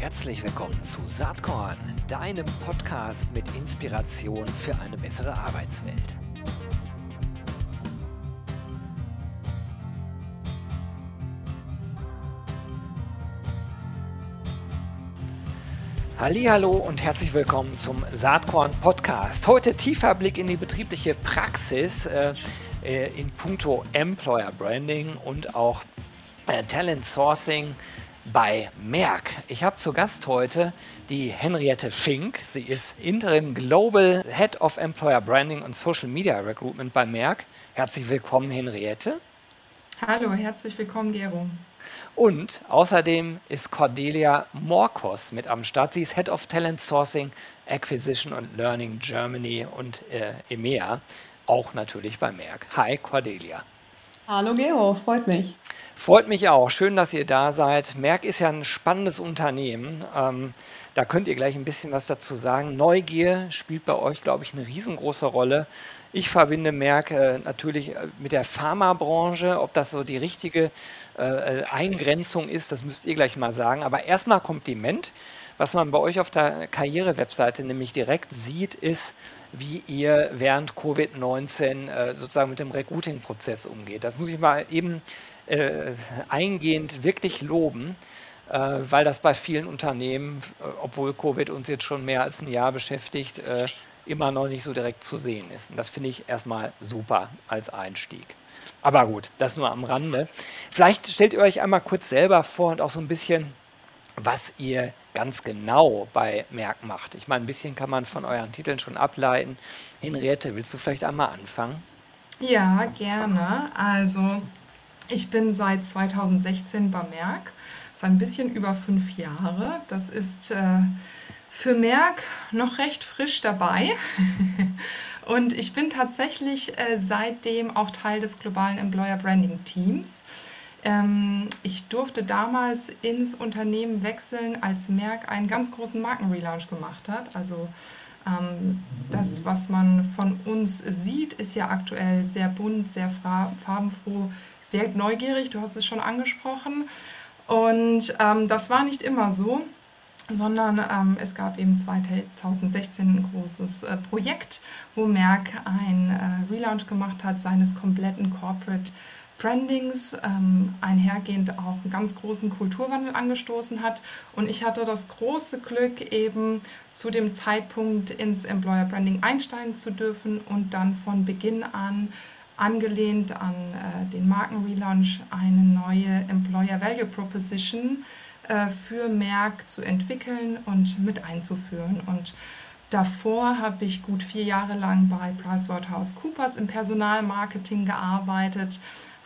Herzlich willkommen zu Saatkorn, deinem Podcast mit Inspiration für eine bessere Arbeitswelt. Hallo und herzlich willkommen zum Saatkorn Podcast. Heute tiefer Blick in die betriebliche Praxis äh, äh in puncto Employer Branding und auch äh, Talent Sourcing bei Merck. Ich habe zu Gast heute die Henriette Fink. Sie ist Interim Global Head of Employer Branding und Social Media Recruitment bei Merck. Herzlich willkommen, Henriette. Hallo, herzlich willkommen, Gero. Und außerdem ist Cordelia Morkos mit am Start. Sie ist Head of Talent Sourcing, Acquisition und Learning Germany und äh, EMEA, auch natürlich bei Merck. Hi, Cordelia. Hallo Gero, freut mich. Freut mich auch. Schön, dass ihr da seid. Merck ist ja ein spannendes Unternehmen. Ähm, da könnt ihr gleich ein bisschen was dazu sagen. Neugier spielt bei euch, glaube ich, eine riesengroße Rolle. Ich verbinde Merck äh, natürlich äh, mit der Pharmabranche. Ob das so die richtige äh, Eingrenzung ist, das müsst ihr gleich mal sagen. Aber erstmal Kompliment. Was man bei euch auf der Karriere-Webseite nämlich direkt sieht, ist, wie ihr während Covid-19 äh, sozusagen mit dem Recruiting-Prozess umgeht. Das muss ich mal eben äh, eingehend wirklich loben, äh, weil das bei vielen Unternehmen, äh, obwohl Covid uns jetzt schon mehr als ein Jahr beschäftigt, äh, immer noch nicht so direkt zu sehen ist. Und das finde ich erstmal super als Einstieg. Aber gut, das nur am Rande. Vielleicht stellt ihr euch einmal kurz selber vor und auch so ein bisschen, was ihr ganz genau bei Merck macht. Ich meine, ein bisschen kann man von euren Titeln schon ableiten. Henriette, willst du vielleicht einmal anfangen? Ja, gerne. Also, ich bin seit 2016 bei Merck, so ein bisschen über fünf Jahre. Das ist äh, für Merck noch recht frisch dabei. Und ich bin tatsächlich äh, seitdem auch Teil des globalen Employer Branding Teams. Ähm, ich durfte damals ins Unternehmen wechseln, als Merck einen ganz großen Markenrelaunch gemacht hat. Also das, was man von uns sieht, ist ja aktuell sehr bunt, sehr farbenfroh, sehr neugierig. Du hast es schon angesprochen. Und ähm, das war nicht immer so sondern ähm, es gab eben 2016 ein großes äh, Projekt, wo Merck ein äh, Relaunch gemacht hat seines kompletten Corporate Brandings ähm, einhergehend auch einen ganz großen Kulturwandel angestoßen hat. Und ich hatte das große Glück, eben zu dem Zeitpunkt ins Employer Branding einsteigen zu dürfen und dann von Beginn an angelehnt an äh, den Markenrelaunch eine neue Employer Value Proposition äh, für Merck zu entwickeln und mit einzuführen. Und Davor habe ich gut vier Jahre lang bei PricewaterhouseCoopers im Personalmarketing gearbeitet,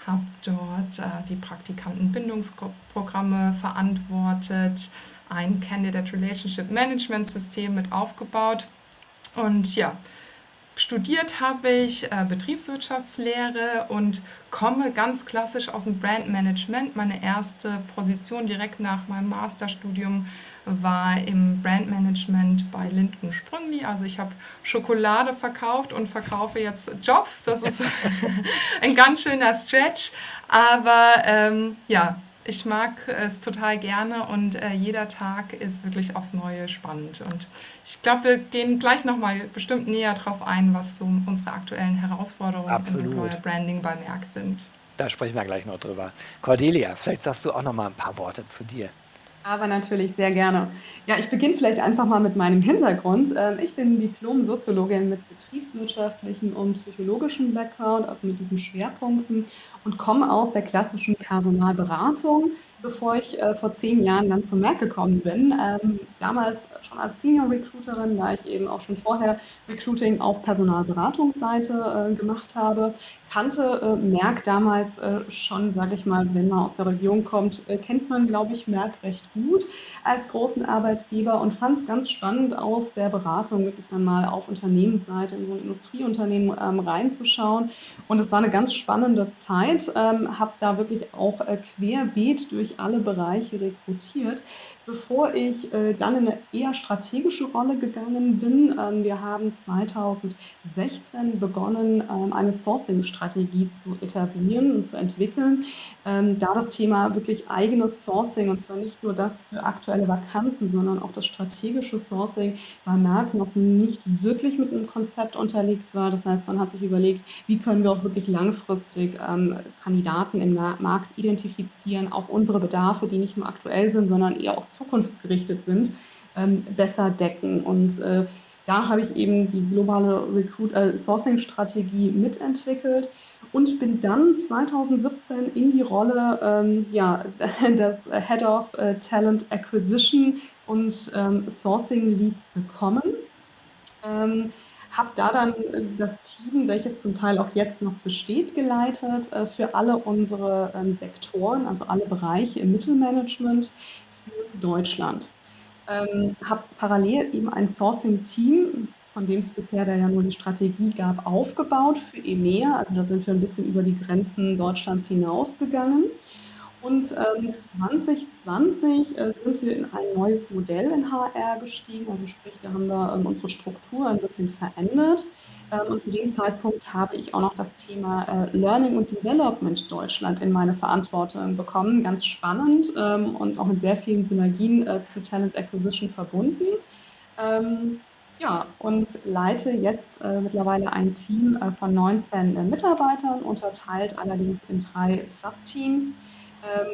habe dort äh, die Praktikantenbindungsprogramme verantwortet, ein Candidate Relationship Management System mit aufgebaut. Und ja, studiert habe ich äh, Betriebswirtschaftslehre und komme ganz klassisch aus dem Brandmanagement. Meine erste Position direkt nach meinem Masterstudium war im Brandmanagement bei Linden Sprüngli. Also ich habe Schokolade verkauft und verkaufe jetzt Jobs. Das ist ein ganz schöner Stretch. Aber ähm, ja, ich mag es total gerne und äh, jeder Tag ist wirklich aufs Neue spannend. Und ich glaube, wir gehen gleich nochmal bestimmt näher darauf ein, was so unsere aktuellen Herausforderungen Absolut. im Employer Branding bei Merck sind. Da sprechen wir gleich noch drüber. Cordelia, vielleicht sagst du auch noch mal ein paar Worte zu dir. Aber natürlich sehr gerne. Ja, ich beginne vielleicht einfach mal mit meinem Hintergrund. Ähm, ich bin Diplom-Soziologin mit betriebswirtschaftlichem und psychologischem Background, also mit diesen Schwerpunkten und komme aus der klassischen Personalberatung bevor ich äh, vor zehn Jahren dann zum Merck gekommen bin. Ähm, damals schon als Senior Recruiterin, da ich eben auch schon vorher Recruiting auf Personalberatungsseite äh, gemacht habe, kannte äh, Merck damals äh, schon, sage ich mal, wenn man aus der Region kommt, äh, kennt man, glaube ich, Merck recht gut als großen Arbeitgeber und fand es ganz spannend aus der Beratung wirklich dann mal auf Unternehmensseite in so ein Industrieunternehmen ähm, reinzuschauen. Und es war eine ganz spannende Zeit, ähm, habe da wirklich auch äh, querbeet durch alle Bereiche rekrutiert, bevor ich äh, dann in eine eher strategische Rolle gegangen bin. Ähm, wir haben 2016 begonnen, ähm, eine Sourcing-Strategie zu etablieren und zu entwickeln, ähm, da das Thema wirklich eigenes Sourcing und zwar nicht nur das für aktuelle Vakanzen, sondern auch das strategische Sourcing bei Merck noch nicht wirklich mit einem Konzept unterlegt war. Das heißt, man hat sich überlegt, wie können wir auch wirklich langfristig ähm, Kandidaten im Markt identifizieren, auch unsere Bedarfe, die nicht nur aktuell sind, sondern eher auch zukunftsgerichtet sind, ähm, besser decken. Und äh, da habe ich eben die globale Recruit äh, Sourcing Strategie mitentwickelt und bin dann 2017 in die Rolle ähm, ja, des Head of äh, Talent Acquisition und ähm, Sourcing Leads bekommen. Ähm, habe da dann äh, das Team, welches zum Teil auch jetzt noch besteht, geleitet äh, für alle unsere ähm, Sektoren, also alle Bereiche im Mittelmanagement für Deutschland. Ähm, habe parallel eben ein Sourcing-Team, von dem es bisher da ja nur die Strategie gab, aufgebaut für EMEA. Also da sind wir ein bisschen über die Grenzen Deutschlands hinausgegangen. Und ähm, 2020 äh, sind wir in ein neues Modell in HR gestiegen, also sprich, da haben wir ähm, unsere Struktur ein bisschen verändert. Ähm, und zu dem Zeitpunkt habe ich auch noch das Thema äh, Learning und Development Deutschland in meine Verantwortung bekommen. Ganz spannend ähm, und auch mit sehr vielen Synergien äh, zu Talent Acquisition verbunden. Ähm, ja, und leite jetzt äh, mittlerweile ein Team von 19 äh, Mitarbeitern, unterteilt allerdings in drei Subteams.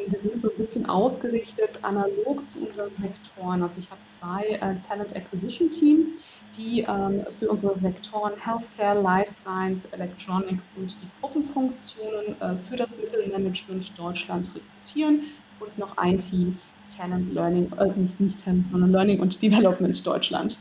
Wir sind so ein bisschen ausgerichtet analog zu unseren Sektoren. Also ich habe zwei Talent Acquisition Teams, die ähm, für unsere Sektoren Healthcare, Life Science, Electronics und die Gruppenfunktionen äh, für das Mittelmanagement Deutschland rekrutieren und noch ein Team Talent Learning, äh, nicht, nicht Talent, sondern Learning und Development Deutschland.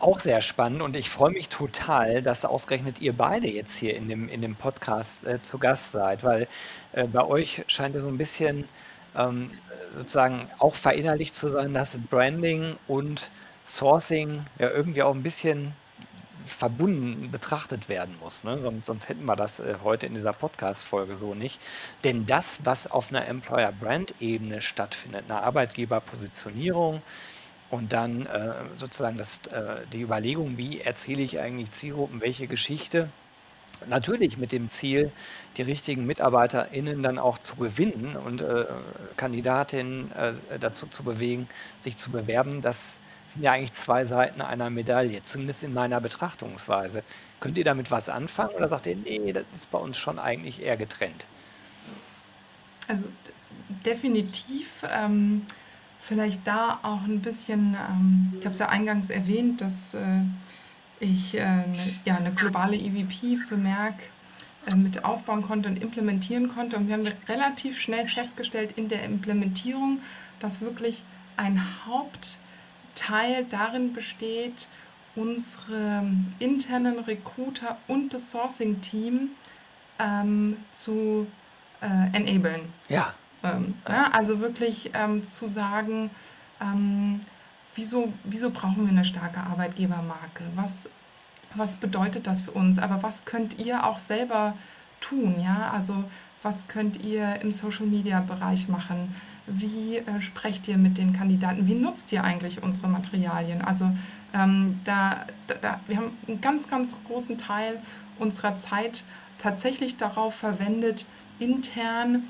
Auch sehr spannend und ich freue mich total, dass ausgerechnet ihr beide jetzt hier in dem, in dem Podcast äh, zu Gast seid, weil äh, bei euch scheint es so ein bisschen ähm, sozusagen auch verinnerlicht zu sein, dass Branding und Sourcing ja irgendwie auch ein bisschen verbunden betrachtet werden muss. Ne? Sonst, sonst hätten wir das äh, heute in dieser Podcast-Folge so nicht. Denn das, was auf einer Employer-Brand-Ebene stattfindet, eine Arbeitgeberpositionierung, und dann äh, sozusagen das, äh, die Überlegung, wie erzähle ich eigentlich Zielgruppen welche Geschichte. Natürlich mit dem Ziel, die richtigen MitarbeiterInnen dann auch zu gewinnen und äh, Kandidatinnen äh, dazu zu bewegen, sich zu bewerben. Das sind ja eigentlich zwei Seiten einer Medaille, zumindest in meiner Betrachtungsweise. Könnt ihr damit was anfangen oder sagt ihr, nee, das ist bei uns schon eigentlich eher getrennt? Also definitiv. Ähm Vielleicht da auch ein bisschen, ähm, ich habe es ja eingangs erwähnt, dass äh, ich äh, ne, ja, eine globale EVP für Merck äh, mit aufbauen konnte und implementieren konnte. Und wir haben relativ schnell festgestellt in der Implementierung, dass wirklich ein Hauptteil darin besteht, unsere internen Recruiter und das Sourcing-Team ähm, zu äh, enablen. Ja. Ähm, ne? Also wirklich ähm, zu sagen, ähm, wieso, wieso brauchen wir eine starke Arbeitgebermarke? Was, was bedeutet das für uns? Aber was könnt ihr auch selber tun? Ja? Also was könnt ihr im Social-Media-Bereich machen? Wie äh, sprecht ihr mit den Kandidaten? Wie nutzt ihr eigentlich unsere Materialien? Also ähm, da, da, wir haben einen ganz, ganz großen Teil unserer Zeit tatsächlich darauf verwendet, intern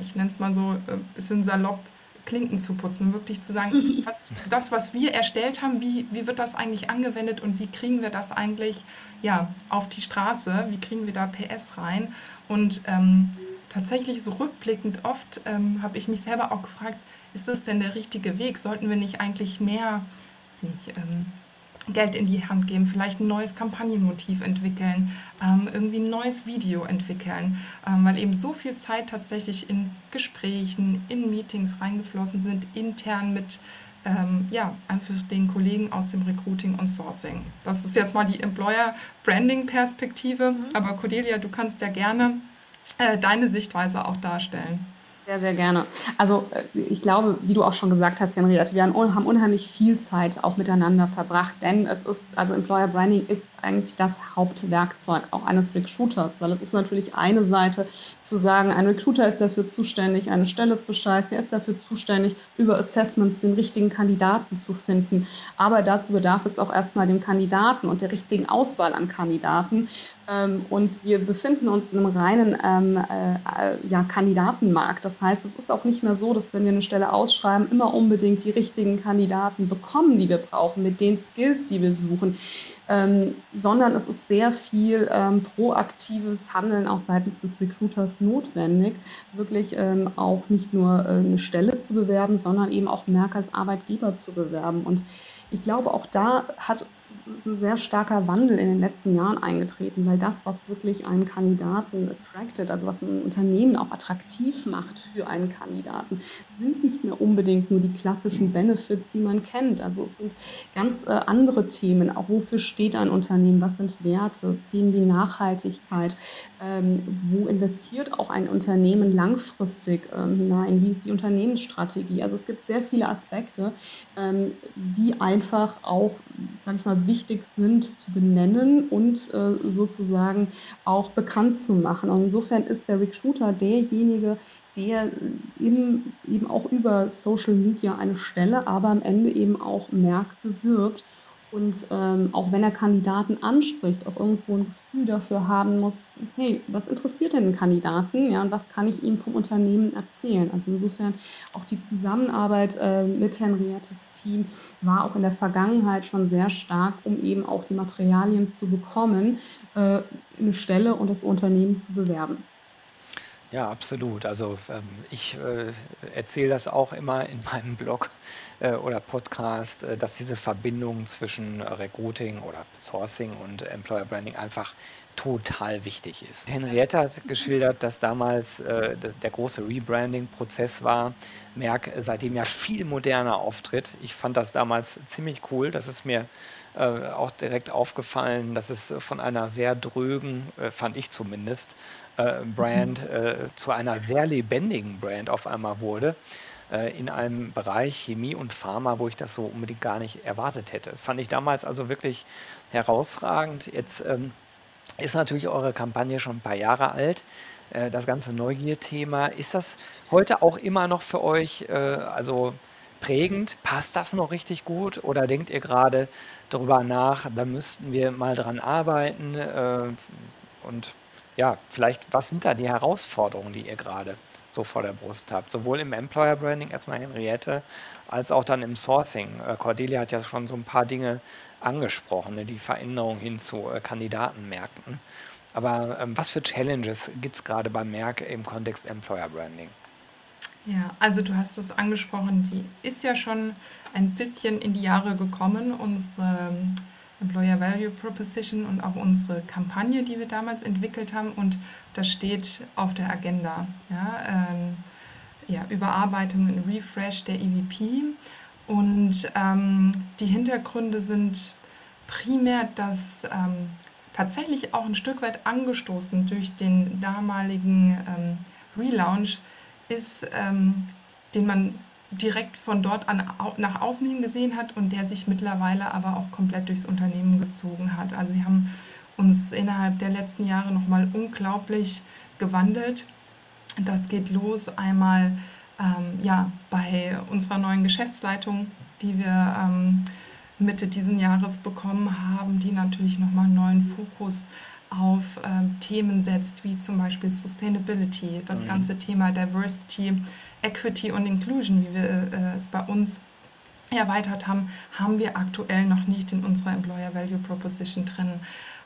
ich nenne es mal so ein äh, bisschen salopp, Klinken zu putzen, wirklich zu sagen, mhm. was, das, was wir erstellt haben, wie, wie wird das eigentlich angewendet und wie kriegen wir das eigentlich ja, auf die Straße, wie kriegen wir da PS rein und ähm, tatsächlich so rückblickend oft ähm, habe ich mich selber auch gefragt, ist das denn der richtige Weg? Sollten wir nicht eigentlich mehr, nicht, ähm, Geld in die Hand geben, vielleicht ein neues Kampagnenmotiv entwickeln, ähm, irgendwie ein neues Video entwickeln, ähm, weil eben so viel Zeit tatsächlich in Gesprächen, in Meetings reingeflossen sind, intern mit ähm, ja, einfach den Kollegen aus dem Recruiting und Sourcing. Das ist jetzt mal die Employer-Branding-Perspektive, mhm. aber Cordelia, du kannst ja gerne äh, deine Sichtweise auch darstellen. Sehr, sehr gerne. Also äh, ich glaube, wie du auch schon gesagt hast, Henriette, wir haben unheimlich viel Zeit auch miteinander verbracht, denn es ist, also Employer Branding ist eigentlich das Hauptwerkzeug auch eines Recruiters, weil es ist natürlich eine Seite zu sagen, ein Recruiter ist dafür zuständig, eine Stelle zu schalten, er ist dafür zuständig, über Assessments den richtigen Kandidaten zu finden. Aber dazu bedarf es auch erstmal dem Kandidaten und der richtigen Auswahl an Kandidaten. Ähm, und wir befinden uns in einem reinen ähm, äh, ja, Kandidatenmarkt. Das heißt, es ist auch nicht mehr so, dass wenn wir eine Stelle ausschreiben, immer unbedingt die richtigen Kandidaten bekommen, die wir brauchen, mit den Skills, die wir suchen, ähm, sondern es ist sehr viel ähm, proaktives Handeln auch seitens des Recruiters notwendig, wirklich ähm, auch nicht nur äh, eine Stelle zu bewerben, sondern eben auch Merck als Arbeitgeber zu bewerben. Und ich glaube, auch da hat ist ein sehr starker Wandel in den letzten Jahren eingetreten, weil das, was wirklich einen Kandidaten attracted, also was ein Unternehmen auch attraktiv macht für einen Kandidaten, sind nicht mehr unbedingt nur die klassischen Benefits, die man kennt. Also es sind ganz äh, andere Themen, auch wofür steht ein Unternehmen, was sind Werte, Themen wie Nachhaltigkeit, ähm, wo investiert auch ein Unternehmen langfristig ähm, hinein, wie ist die Unternehmensstrategie. Also es gibt sehr viele Aspekte, ähm, die einfach auch, sage ich mal, wichtig sind zu benennen und äh, sozusagen auch bekannt zu machen. Und insofern ist der Recruiter derjenige, der eben, eben auch über Social Media eine Stelle, aber am Ende eben auch Merk bewirbt und ähm, auch wenn er Kandidaten anspricht, auch irgendwo ein Gefühl dafür haben muss, hey, was interessiert denn den Kandidaten? Ja, und was kann ich ihm vom Unternehmen erzählen? Also insofern auch die Zusammenarbeit äh, mit Henriettes Team war auch in der Vergangenheit schon sehr stark, um eben auch die Materialien zu bekommen, äh, eine Stelle und das Unternehmen zu bewerben. Ja, absolut. Also ähm, ich äh, erzähle das auch immer in meinem Blog oder Podcast, äh, dass diese Verbindung zwischen Recruiting oder Sourcing und Employer Branding einfach total wichtig ist. Henriette hat geschildert, dass damals äh, der große Rebranding-Prozess war. Merck seitdem ja viel moderner auftritt. Ich fand das damals ziemlich cool. Das ist mir äh, auch direkt aufgefallen, dass es von einer sehr drögen, äh, fand ich zumindest, äh, Brand äh, zu einer sehr lebendigen Brand auf einmal wurde äh, in einem Bereich Chemie und Pharma, wo ich das so unbedingt gar nicht erwartet hätte. Fand ich damals also wirklich herausragend. Jetzt ähm, ist natürlich eure Kampagne schon ein paar Jahre alt. Äh, das ganze Neugier-Thema, ist das heute auch immer noch für euch äh, also prägend? Passt das noch richtig gut? Oder denkt ihr gerade darüber nach, da müssten wir mal dran arbeiten? Äh, und ja, vielleicht, was sind da die Herausforderungen, die ihr gerade so vor der Brust habt? Sowohl im Employer Branding, erstmal Henriette, als auch dann im Sourcing. Äh, Cordelia hat ja schon so ein paar Dinge angesprochen, ne, die Veränderung hin zu äh, Kandidatenmärkten. Aber ähm, was für Challenges gibt es gerade bei Merck im Kontext Employer Branding? Ja, also du hast es angesprochen, die ist ja schon ein bisschen in die Jahre gekommen, unsere Employer Value Proposition und auch unsere Kampagne, die wir damals entwickelt haben. Und das steht auf der Agenda. Ja, ähm, ja, Überarbeitung und Refresh der EVP. Und ähm, die Hintergründe sind primär, dass ähm, tatsächlich auch ein Stück weit angestoßen durch den damaligen ähm, Relaunch ist, ähm, den man direkt von dort an nach außen hin gesehen hat und der sich mittlerweile aber auch komplett durchs Unternehmen gezogen hat. Also wir haben uns innerhalb der letzten Jahre nochmal unglaublich gewandelt. Das geht los einmal ähm, ja, bei unserer neuen Geschäftsleitung, die wir ähm, Mitte diesen Jahres bekommen haben, die natürlich nochmal einen neuen Fokus auf ähm, Themen setzt, wie zum Beispiel Sustainability, das mhm. ganze Thema Diversity, Equity und Inclusion, wie wir äh, es bei uns erweitert haben, haben wir aktuell noch nicht in unserer Employer Value Proposition drin.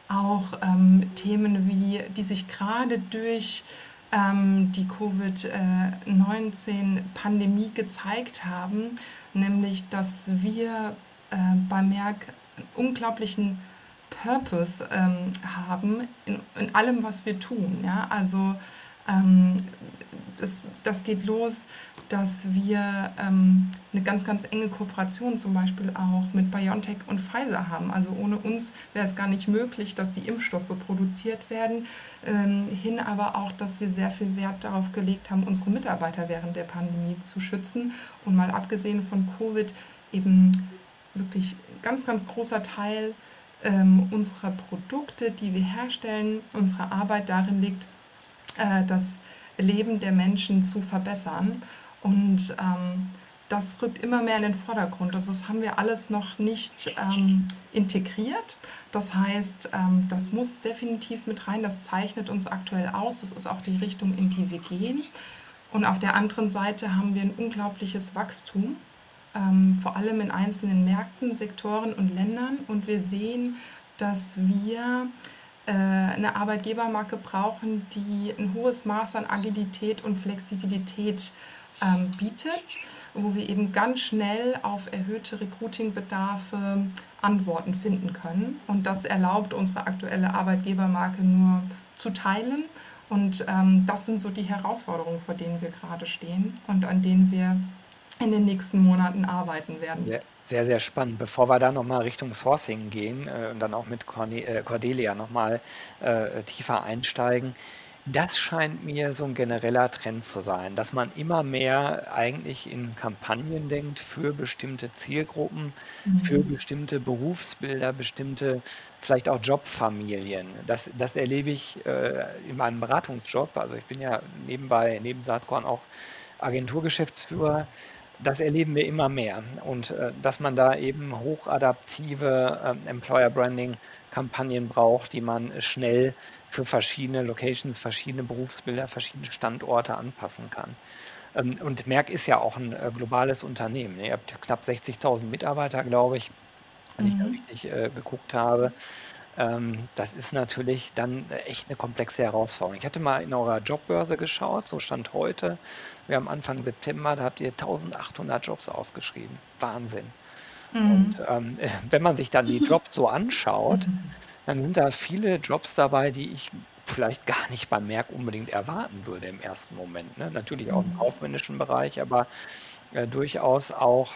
Auch ähm, Themen wie, die sich gerade durch ähm, die Covid-19-Pandemie gezeigt haben, nämlich dass wir äh, bei Merck einen unglaublichen Purpose ähm, haben in, in allem, was wir tun. Ja? Also ähm, das, das geht los, dass wir ähm, eine ganz, ganz enge Kooperation zum Beispiel auch mit BioNTech und Pfizer haben. Also ohne uns wäre es gar nicht möglich, dass die Impfstoffe produziert werden. Ähm, hin aber auch, dass wir sehr viel Wert darauf gelegt haben, unsere Mitarbeiter während der Pandemie zu schützen. Und mal abgesehen von Covid eben wirklich ganz, ganz großer Teil ähm, unserer Produkte, die wir herstellen, unsere Arbeit darin liegt, äh, das Leben der Menschen zu verbessern. Und ähm, das rückt immer mehr in den Vordergrund. Also das haben wir alles noch nicht ähm, integriert. Das heißt, ähm, das muss definitiv mit rein. Das zeichnet uns aktuell aus. Das ist auch die Richtung, in die wir gehen. Und auf der anderen Seite haben wir ein unglaubliches Wachstum, ähm, vor allem in einzelnen Märkten, Sektoren und Ländern. Und wir sehen, dass wir äh, eine Arbeitgebermarke brauchen, die ein hohes Maß an Agilität und Flexibilität ähm, bietet, wo wir eben ganz schnell auf erhöhte Recruitingbedarfe Antworten finden können. Und das erlaubt unsere aktuelle Arbeitgebermarke nur zu teilen. Und ähm, das sind so die Herausforderungen, vor denen wir gerade stehen und an denen wir in den nächsten Monaten arbeiten werden. Sehr, sehr, sehr spannend. Bevor wir da nochmal Richtung Sourcing gehen äh, und dann auch mit äh, Cordelia nochmal äh, tiefer einsteigen, das scheint mir so ein genereller Trend zu sein, dass man immer mehr eigentlich in Kampagnen denkt für bestimmte Zielgruppen, für Mhm. bestimmte Berufsbilder, bestimmte vielleicht auch Jobfamilien. Das, das erlebe ich äh, in meinem Beratungsjob. Also ich bin ja nebenbei, neben Saatkorn auch Agenturgeschäftsführer. Das erleben wir immer mehr. Und äh, dass man da eben hochadaptive äh, Employer Branding Kampagnen braucht, die man schnell für verschiedene Locations, verschiedene Berufsbilder, verschiedene Standorte anpassen kann. Ähm, und Merck ist ja auch ein äh, globales Unternehmen. Ihr habt knapp 60.000 Mitarbeiter, glaube ich, wenn ich da Mhm. richtig äh, geguckt habe. Ähm, das ist natürlich dann äh, echt eine komplexe Herausforderung. Ich hatte mal in eurer Jobbörse geschaut, so stand heute. Wir haben Anfang September, da habt ihr 1800 Jobs ausgeschrieben. Wahnsinn. Und Mhm. ähm, wenn man sich dann die Jobs so anschaut, Mhm. dann sind da viele Jobs dabei, die ich vielleicht gar nicht beim Merck unbedingt erwarten würde im ersten Moment. Ne? Natürlich auch im Mhm. kaufmännischen Bereich, aber äh, durchaus auch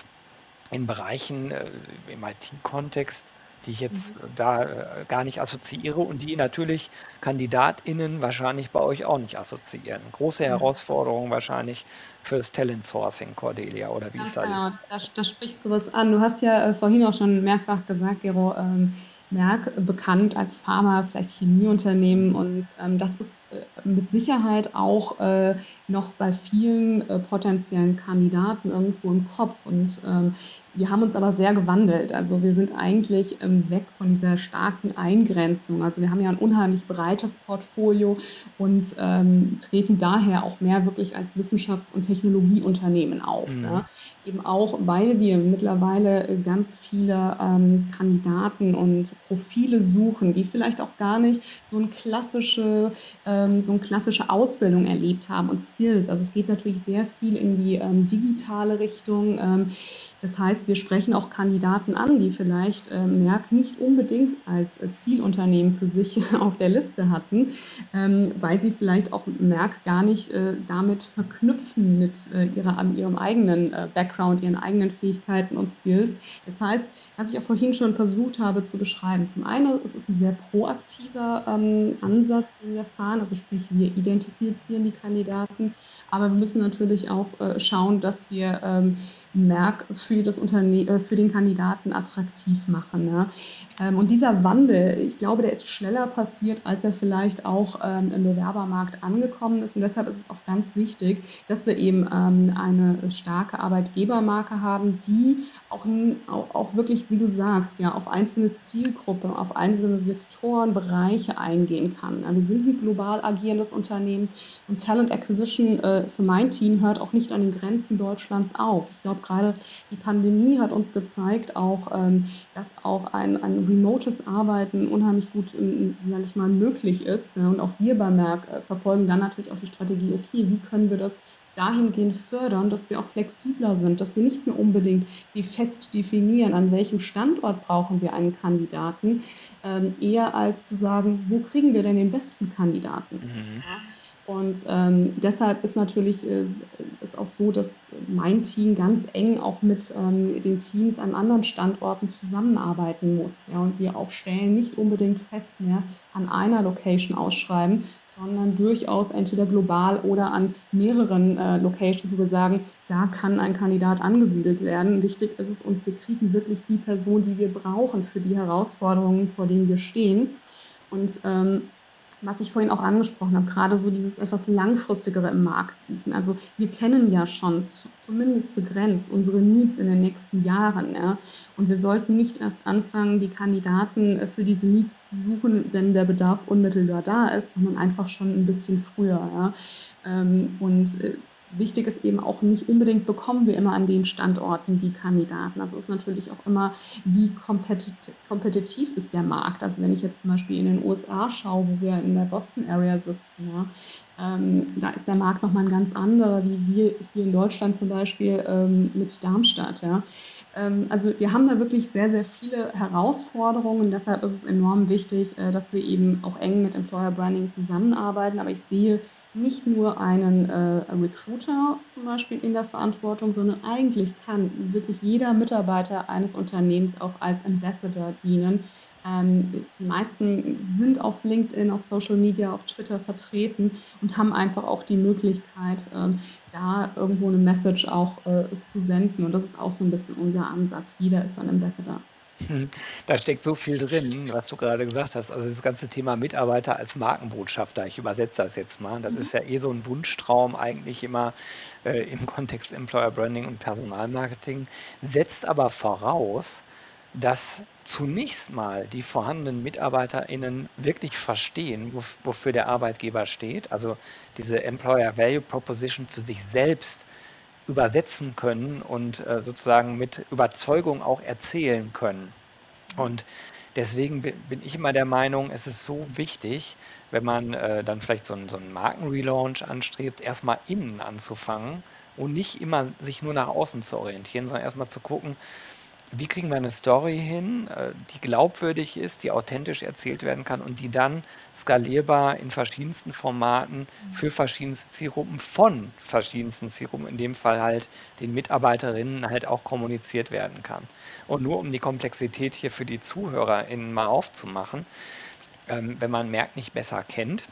in Bereichen äh, im IT-Kontext, die ich jetzt Mhm. da äh, gar nicht assoziiere und die natürlich KandidatInnen wahrscheinlich bei euch auch nicht assoziieren. Große Ja. Herausforderung wahrscheinlich fürs Talent Sourcing, Cordelia, oder wie Ganz ist da die genau, da, da sprichst du was an. Du hast ja äh, vorhin auch schon mehrfach gesagt, Gero, ähm, Merck äh, bekannt als Pharma, vielleicht Chemieunternehmen und ähm, das ist äh, mit Sicherheit auch äh, noch bei vielen äh, potenziellen Kandidaten irgendwo im Kopf und ähm, wir haben uns aber sehr gewandelt. Also wir sind eigentlich ähm, weg von dieser starken Eingrenzung. Also wir haben ja ein unheimlich breites Portfolio und ähm, treten daher auch mehr wirklich als Wissenschafts- und Technologieunternehmen auf. Mhm. Ja? Eben auch, weil wir mittlerweile äh, ganz viele ähm, Kandidaten und Profile suchen, die vielleicht auch gar nicht so, ein klassische, ähm, so eine klassische Ausbildung erlebt haben und Skills. Also es geht natürlich sehr viel in die ähm, digitale Richtung. Ähm, das heißt, wir sprechen auch Kandidaten an, die vielleicht äh, Merck nicht unbedingt als äh, Zielunternehmen für sich auf der Liste hatten, ähm, weil sie vielleicht auch Merck gar nicht äh, damit verknüpfen mit äh, ihrer, ihrem eigenen äh, Background, ihren eigenen Fähigkeiten und Skills. Das heißt, was ich auch vorhin schon versucht habe zu beschreiben, zum einen es ist ein sehr proaktiver ähm, Ansatz, den wir fahren, also sprich, wir identifizieren die Kandidaten, aber wir müssen natürlich auch schauen, dass wir ähm, Merck für, das Unterne äh, für den Kandidaten attraktiv machen. Ja. Ähm, und dieser Wandel, ich glaube, der ist schneller passiert, als er vielleicht auch ähm, im Bewerbermarkt angekommen ist. Und deshalb ist es auch ganz wichtig, dass wir eben ähm, eine starke Arbeitgebermarke haben, die auch, auch, wirklich, wie du sagst, ja, auf einzelne Zielgruppen, auf einzelne Sektoren, Bereiche eingehen kann. Wir sind ein global agierendes Unternehmen und Talent Acquisition äh, für mein Team hört auch nicht an den Grenzen Deutschlands auf. Ich glaube, gerade die Pandemie hat uns gezeigt, auch, ähm, dass auch ein, ein remotes Arbeiten unheimlich gut, ähm, sage ich mal, möglich ist. Ja, und auch wir bei Merck äh, verfolgen dann natürlich auch die Strategie, okay, wie können wir das dahingehend fördern, dass wir auch flexibler sind, dass wir nicht mehr unbedingt die fest definieren, an welchem Standort brauchen wir einen Kandidaten, ähm, eher als zu sagen, wo kriegen wir denn den besten Kandidaten? Mhm. Und ähm, deshalb ist natürlich äh, ist auch so, dass mein Team ganz eng auch mit ähm, den Teams an anderen Standorten zusammenarbeiten muss. Ja, und wir auch Stellen nicht unbedingt fest mehr an einer Location ausschreiben, sondern durchaus entweder global oder an mehreren äh, Locations, wo wir sagen, da kann ein Kandidat angesiedelt werden. Wichtig ist es uns, wir kriegen wirklich die Person, die wir brauchen für die Herausforderungen, vor denen wir stehen. Und ähm, was ich vorhin auch angesprochen habe, gerade so dieses etwas langfristigere im Markt suchen. Also wir kennen ja schon zumindest begrenzt unsere Needs in den nächsten Jahren. Ja? Und wir sollten nicht erst anfangen, die Kandidaten äh, für diese Needs zu suchen, wenn der Bedarf unmittelbar da ist, sondern einfach schon ein bisschen früher. Ja? Ähm, und äh, wichtig ist eben auch nicht unbedingt bekommen wir immer an den Standorten die Kandidaten. Also ist natürlich auch immer, wie kompetitiv, ist der Markt. Also wenn ich jetzt zum Beispiel in den USA schaue, wo wir in der Boston Area sitzen, ja, ähm, da ist der Markt nochmal ein ganz anderer, wie wir hier in Deutschland zum Beispiel ähm, mit Darmstadt. Ja. Ähm, also wir haben da wirklich sehr, sehr viele Herausforderungen deshalb ist es enorm wichtig, äh, dass wir eben auch eng mit Employer Branding zusammenarbeiten. Aber ich sehe nicht nur einen äh, Recruiter zum Beispiel in der Verantwortung, sondern eigentlich kann wirklich jeder Mitarbeiter eines Unternehmens auch als Ambassador dienen. Ähm, die meisten sind auf LinkedIn, auf Social Media, auf Twitter vertreten und haben einfach auch die Möglichkeit, ähm, da irgendwo eine Message auch äh, zu senden. Und das ist auch so ein bisschen unser Ansatz. Jeder ist ein Ambassador. Da steckt so viel drin, was du gerade gesagt hast. Also das ganze Thema Mitarbeiter als Markenbotschafter, ich übersetze das jetzt mal. Das mhm. ist ja eh so ein Wunschtraum eigentlich immer äh, im Kontext Employer Branding und Personalmarketing, setzt aber voraus, dass zunächst mal die vorhandenen MitarbeiterInnen wirklich verstehen, wofür der Arbeitgeber steht, also diese Employer Value Proposition für sich selbst übersetzen können und äh, sozusagen mit Überzeugung auch erzählen können. Und deswegen bin, ich immer der Meinung, es ist so wichtig, wenn man äh, dann vielleicht so einen, so einen Markenrelaunch anstrebt, erstmal innen anzufangen und nicht immer sich nur nach außen zu orientieren, sondern erstmal zu gucken, wie kriegen wir eine Story hin, äh, die glaubwürdig ist, die authentisch erzählt werden kann und die dann skalierbar in verschiedensten Formaten für verschiedenste Zielgruppen von verschiedensten Zielgruppen, in dem Fall halt den Mitarbeiterinnen halt auch kommuniziert werden kann. Und nur um die Komplexität hier für die ZuhörerInnen mal aufzumachen, ähm, wenn man Merck nicht besser kennt,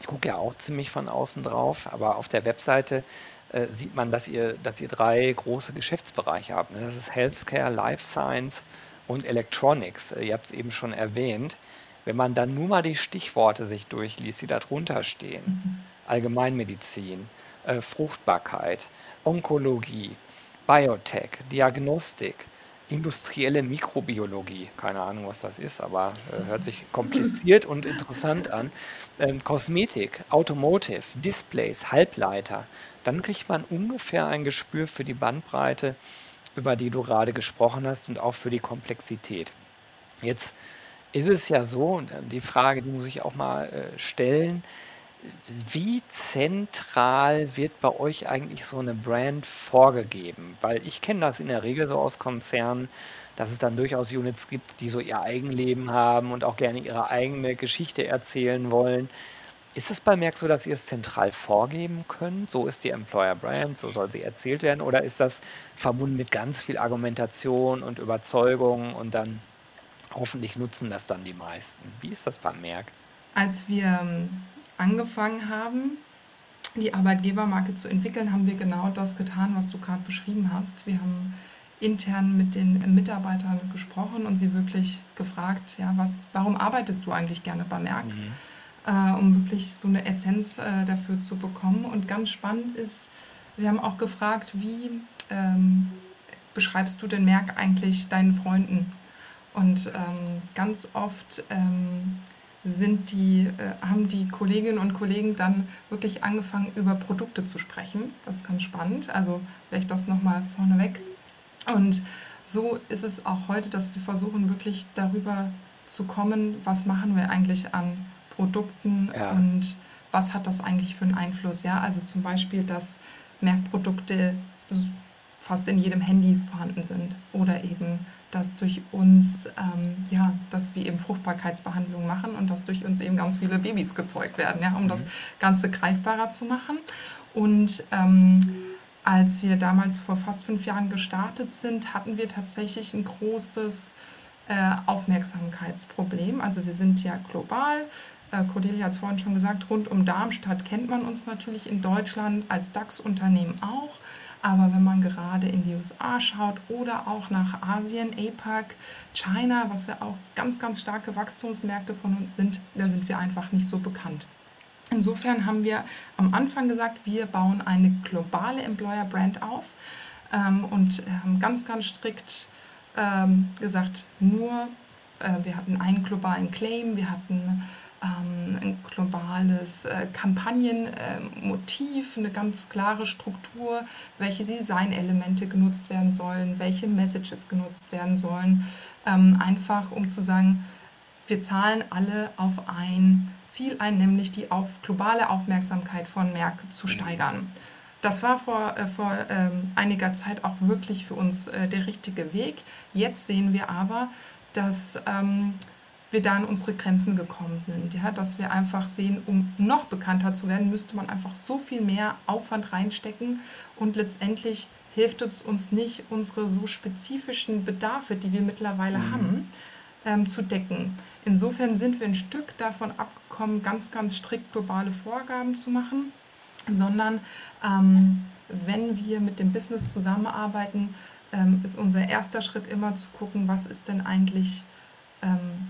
ich gucke ja auch ziemlich von außen drauf, aber auf der Webseite äh, sieht man, dass ihr, dass ihr drei große Geschäftsbereiche habt. Das ist Healthcare, Life Science und Electronics. Äh, ihr habt es eben schon erwähnt. Wenn man dann nur mal die Stichworte sich durchliest, die da drunter stehen, mhm. Allgemeinmedizin, äh, Fruchtbarkeit, Onkologie, Biotech, Diagnostik, industrielle Mikrobiologie, keine Ahnung, was das ist, aber äh, hört sich kompliziert und interessant an, ähm, Kosmetik, Automotive, Displays, Halbleiter, dann kriegt man ungefähr ein Gespür für die Bandbreite, über die du gerade gesprochen hast und auch für die Komplexität. Jetzt ist es ja so, und äh, die Frage, die muss ich auch mal äh, stellen, wie zentral wird bei euch eigentlich so eine Brand vorgegeben? Weil ich kenne das in der Regel so aus Konzernen, dass es dann durchaus Units gibt, die so ihr Eigenleben haben und auch gerne ihre eigene Geschichte erzählen wollen. Ist es bei Merck so, dass ihr es zentral vorgeben könnt? So ist die Employer Brand, so soll sie erzählt werden? Oder ist das verbunden mit ganz viel Argumentation und Überzeugung und dann hoffentlich nutzen das dann die meisten? Wie ist das bei Merck? Als wir ähm, angefangen haben, die Arbeitgebermarke zu entwickeln, haben wir genau das getan, was du gerade beschrieben hast. Wir haben intern mit den Mitarbeitern gesprochen und sie wirklich gefragt, ja, was, warum arbeitest du eigentlich gerne bei Merck? Mhm äh, um wirklich so eine Essenz äh, dafür zu bekommen. Und ganz spannend ist, wir haben auch gefragt, wie ähm, beschreibst du den Merk eigentlich deinen Freunden? Und ähm, ganz oft ähm, sind die, äh, haben die Kolleginnen und Kollegen dann wirklich angefangen, über Produkte zu sprechen. Das ist ganz spannend. Also vielleicht das nochmal vorneweg. Und so ist es auch heute, dass wir versuchen, wirklich darüber zu kommen, was machen wir eigentlich an Produkten ja. und was hat das eigentlich für einen Einfluss? Ja, also zum Beispiel, dass Merkprodukte fast in jedem Handy vorhanden sind oder eben dass durch uns, ähm, ja, dass wir eben Fruchtbarkeitsbehandlung machen und dass durch uns eben ganz viele Babys gezeugt werden, ja, um das mhm. Ganze greifbarer zu machen. Und ähm, als wir damals vor fast fünf Jahren gestartet sind, hatten wir tatsächlich ein großes äh, Aufmerksamkeitsproblem. Also wir sind ja global. Äh, Cordelia hat es vorhin schon gesagt, rund um Darmstadt kennt man uns natürlich in Deutschland als DAX-Unternehmen auch. Aber wenn man gerade in die USA schaut oder auch nach Asien, APAC, China, was ja auch ganz, ganz starke Wachstumsmärkte von uns sind, da sind wir einfach nicht so bekannt. Insofern haben wir am Anfang gesagt, wir bauen eine globale Employer Brand auf ähm, und haben ganz, ganz strikt ähm, gesagt, nur äh, wir hatten einen globalen Claim, wir hatten ein globales äh, Kampagnenmotiv, eine ganz klare Struktur, welche Designelemente genutzt werden sollen, welche Messages genutzt werden sollen, ähm, einfach um zu sagen, wir zahlen alle auf ein Ziel ein, nämlich die auf globale Aufmerksamkeit von Merck zu steigern. Das war vor, äh, vor ähm, einiger Zeit auch wirklich für uns äh, der richtige Weg. Jetzt sehen wir aber, dass ähm, wir da an unsere Grenzen gekommen sind. Ja? Dass wir einfach sehen, um noch bekannter zu werden, müsste man einfach so viel mehr Aufwand reinstecken und letztendlich hilft es uns nicht, unsere so spezifischen Bedarfe, die wir mittlerweile mhm. haben, ähm, zu decken. Insofern sind wir ein Stück davon abgekommen, ganz, ganz strikt globale Vorgaben zu machen, sondern ähm, wenn wir mit dem Business zusammenarbeiten, ähm, ist unser erster Schritt immer zu gucken, was ist denn eigentlich ähm,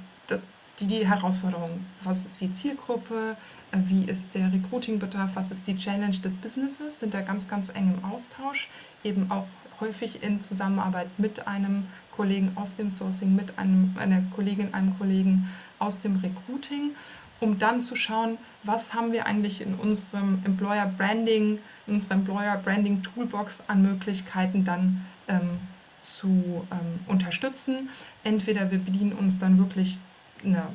die, die Herausforderung. Was ist die Zielgruppe? Äh, wie ist der Recruiting-Bedarf? Was ist die Challenge des Businesses? Sind da ganz, ganz eng im Austausch. Eben auch häufig in Zusammenarbeit mit einem Kollegen aus dem Sourcing, mit einem, einer Kollegin, einem Kollegen aus dem Recruiting, um dann zu schauen, was haben wir eigentlich in unserem Employer Branding, in unserer Employer Branding Toolbox an Möglichkeiten dann ähm, zu ähm, unterstützen. Entweder wir bedienen uns dann wirklich einer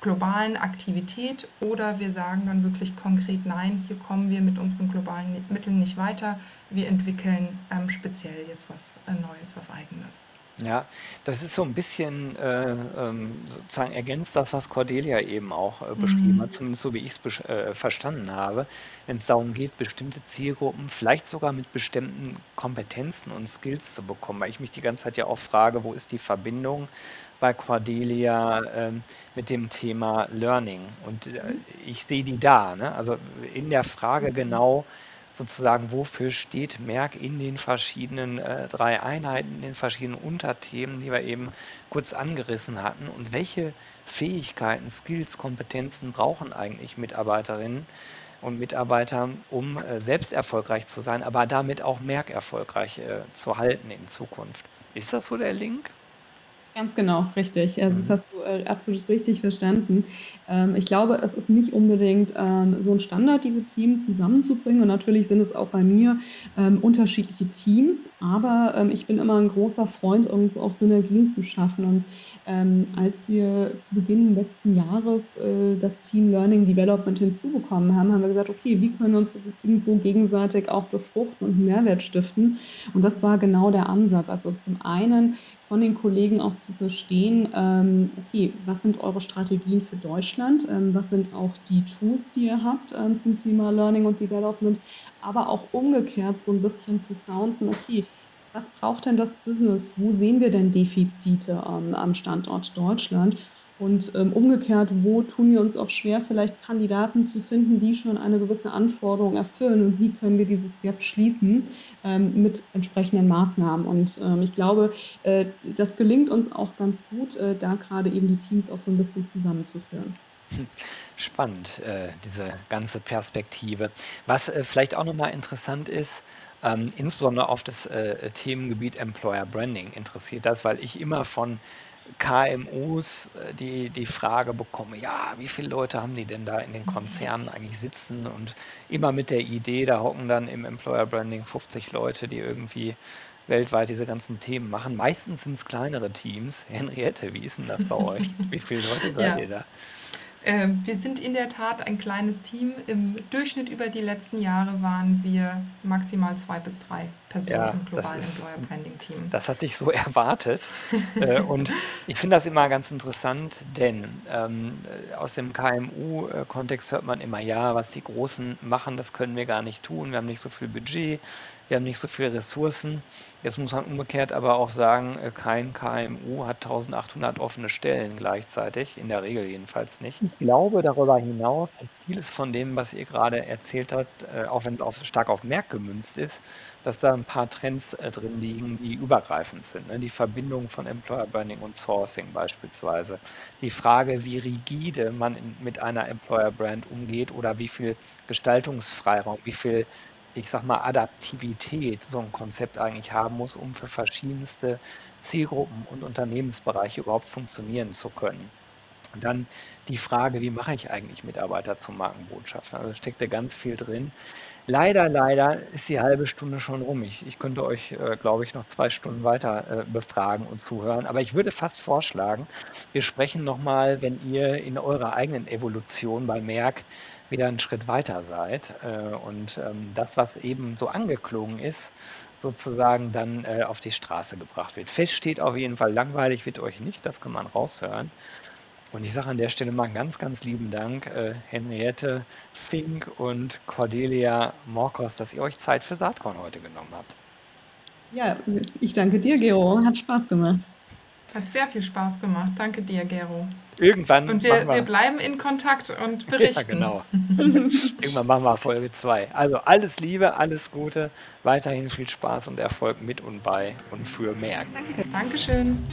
globalen Aktivität oder wir sagen dann wirklich konkret, nein, hier kommen wir mit unseren globalen Mitteln nicht weiter. Wir entwickeln ähm, speziell jetzt was äh, Neues, was eigenes. Ja, das ist so ein bisschen äh, ähm, sozusagen ergänzt das, was Cordelia eben auch äh, beschrieben hat, mhm. zumindest so wie ich es äh, verstanden habe, wenn es darum geht, bestimmte Zielgruppen vielleicht sogar mit bestimmten Kompetenzen und Skills zu bekommen, weil ich mich die ganze Zeit ja auch frage, wo ist die Verbindung bei Cordelia ähm, mit dem Thema Learning? Und äh, ich sehe die da, ne? also in der Frage genau, sozusagen, wofür steht Merck in den verschiedenen äh, drei Einheiten, in den verschiedenen Unterthemen, die wir eben kurz angerissen hatten und welche Fähigkeiten, Skills, Kompetenzen brauchen eigentlich Mitarbeiterinnen und Mitarbeiter, um äh, selbst erfolgreich zu sein, aber damit auch Merck erfolgreich äh, zu halten in Zukunft. Ist das so der Link? Ganz genau, richtig. Also das mhm. hast du äh, absolut richtig verstanden. Ähm, ich glaube, es ist nicht unbedingt ähm, so ein Standard, diese Teams zusammenzubringen. Und natürlich sind es auch bei mir ähm, unterschiedliche Teams. Aber ähm, ich bin immer ein großer Freund, irgendwo auch Synergien zu schaffen. Und ähm, als wir zu Beginn letzten Jahres äh, das Team Learning Development hinzubekommen haben, haben wir gesagt, okay, wie können wir uns irgendwo gegenseitig auch befruchten und Mehrwert stiften? Und das war genau der Ansatz. Also zum einen von den Kollegen auch zu verstehen, ähm, okay, was sind eure Strategien für Deutschland, ähm, was sind auch die Tools, die ihr habt ähm, zum Thema Learning und Development, aber auch umgekehrt so ein bisschen zu sounden, okay, was braucht denn das Business, wo sehen wir denn Defizite ähm, am Standort Deutschland und ähm, umgekehrt, wo tun wir uns auch schwer, vielleicht Kandidaten zu finden, die schon eine gewisse Anforderung erfüllen und wie können wir dieses Gap schließen ähm, mit entsprechenden Maßnahmen. Und ähm, ich glaube, äh, das gelingt uns auch ganz gut, äh, da gerade eben die Teams auch so ein bisschen zusammenzuführen. Spannend, äh, diese ganze Perspektive. Was äh, vielleicht auch nochmal interessant ist, ähm, insbesondere auf das äh, Themengebiet Employer Branding interessiert das, weil ich immer von KMUs äh, die, die Frage bekomme, ja, wie viele Leute haben die denn da in den Konzernen eigentlich sitzen? Und immer mit der Idee, da hocken dann im Employer Branding 50 Leute, die irgendwie weltweit diese ganzen Themen machen. Meistens sind es kleinere Teams. Henriette, wie ist denn das bei euch? Wie viele Leute seid Ja. ihr da? Ähm, wir sind in der Tat ein kleines Team. Im Durchschnitt über die letzten Jahre waren wir maximal zwei bis drei Personen Ja, im das globalen ist Employer Branding Team. Das hatte ich so erwartet. Äh, und ich finde das immer ganz interessant, denn ähm, äh, aus dem KMU-Kontext hört man immer, ja, was die Großen machen, das können wir gar nicht tun. Wir haben nicht so viel Budget, wir haben nicht so viele Ressourcen. Jetzt muss man umgekehrt aber auch sagen, äh, kein KMU hat 1800 offene Stellen gleichzeitig, in der Regel jedenfalls nicht. Ich glaube darüber hinaus, dass vieles von dem, was ihr gerade erzählt habt, auch wenn es auf, stark auf Merk gemünzt ist, dass da ein paar Trends äh, drin liegen, die übergreifend sind. Ne? Die Verbindung von Employer Branding und Sourcing beispielsweise. Die Frage, wie rigide man in, mit einer Employer Brand umgeht oder wie viel Gestaltungsfreiraum, wie viel ich sag mal, Adaptivität so ein Konzept eigentlich haben muss, um für verschiedenste Zielgruppen und Unternehmensbereiche überhaupt funktionieren zu können. Dann die Frage, wie mache ich eigentlich Mitarbeiter zum Markenbotschafter? Also steckt da ganz viel drin. Leider, leider ist die halbe Stunde schon rum. Ich, ich könnte euch, äh, glaube ich, noch zwei Stunden weiter äh, befragen und zuhören. Aber ich würde fast vorschlagen, wir sprechen nochmal, wenn ihr in eurer eigenen Evolution bei Merck wieder einen Schritt weiter seid äh, und ähm, das, was eben so angeklungen ist, sozusagen dann äh, auf die Straße gebracht wird. Fest steht auf jeden Fall, langweilig wird euch nicht, das kann man raushören. Und ich sage an der Stelle mal ganz, ganz lieben Dank, äh, Henriette Fink und Cordelia Morkos, dass ihr euch Zeit für Saatkorn heute genommen habt. Ja, ich danke dir, Gero. Hat Spaß gemacht. Hat sehr viel Spaß gemacht. Danke dir, Gero. Irgendwann Und machen wir, wir, wir bleiben in Kontakt und ja berichten. genau, irgendwann machen wir Folge 2. Also alles Liebe, alles Gute, weiterhin viel Spaß und Erfolg mit und bei und für Merck. Danke. Dankeschön.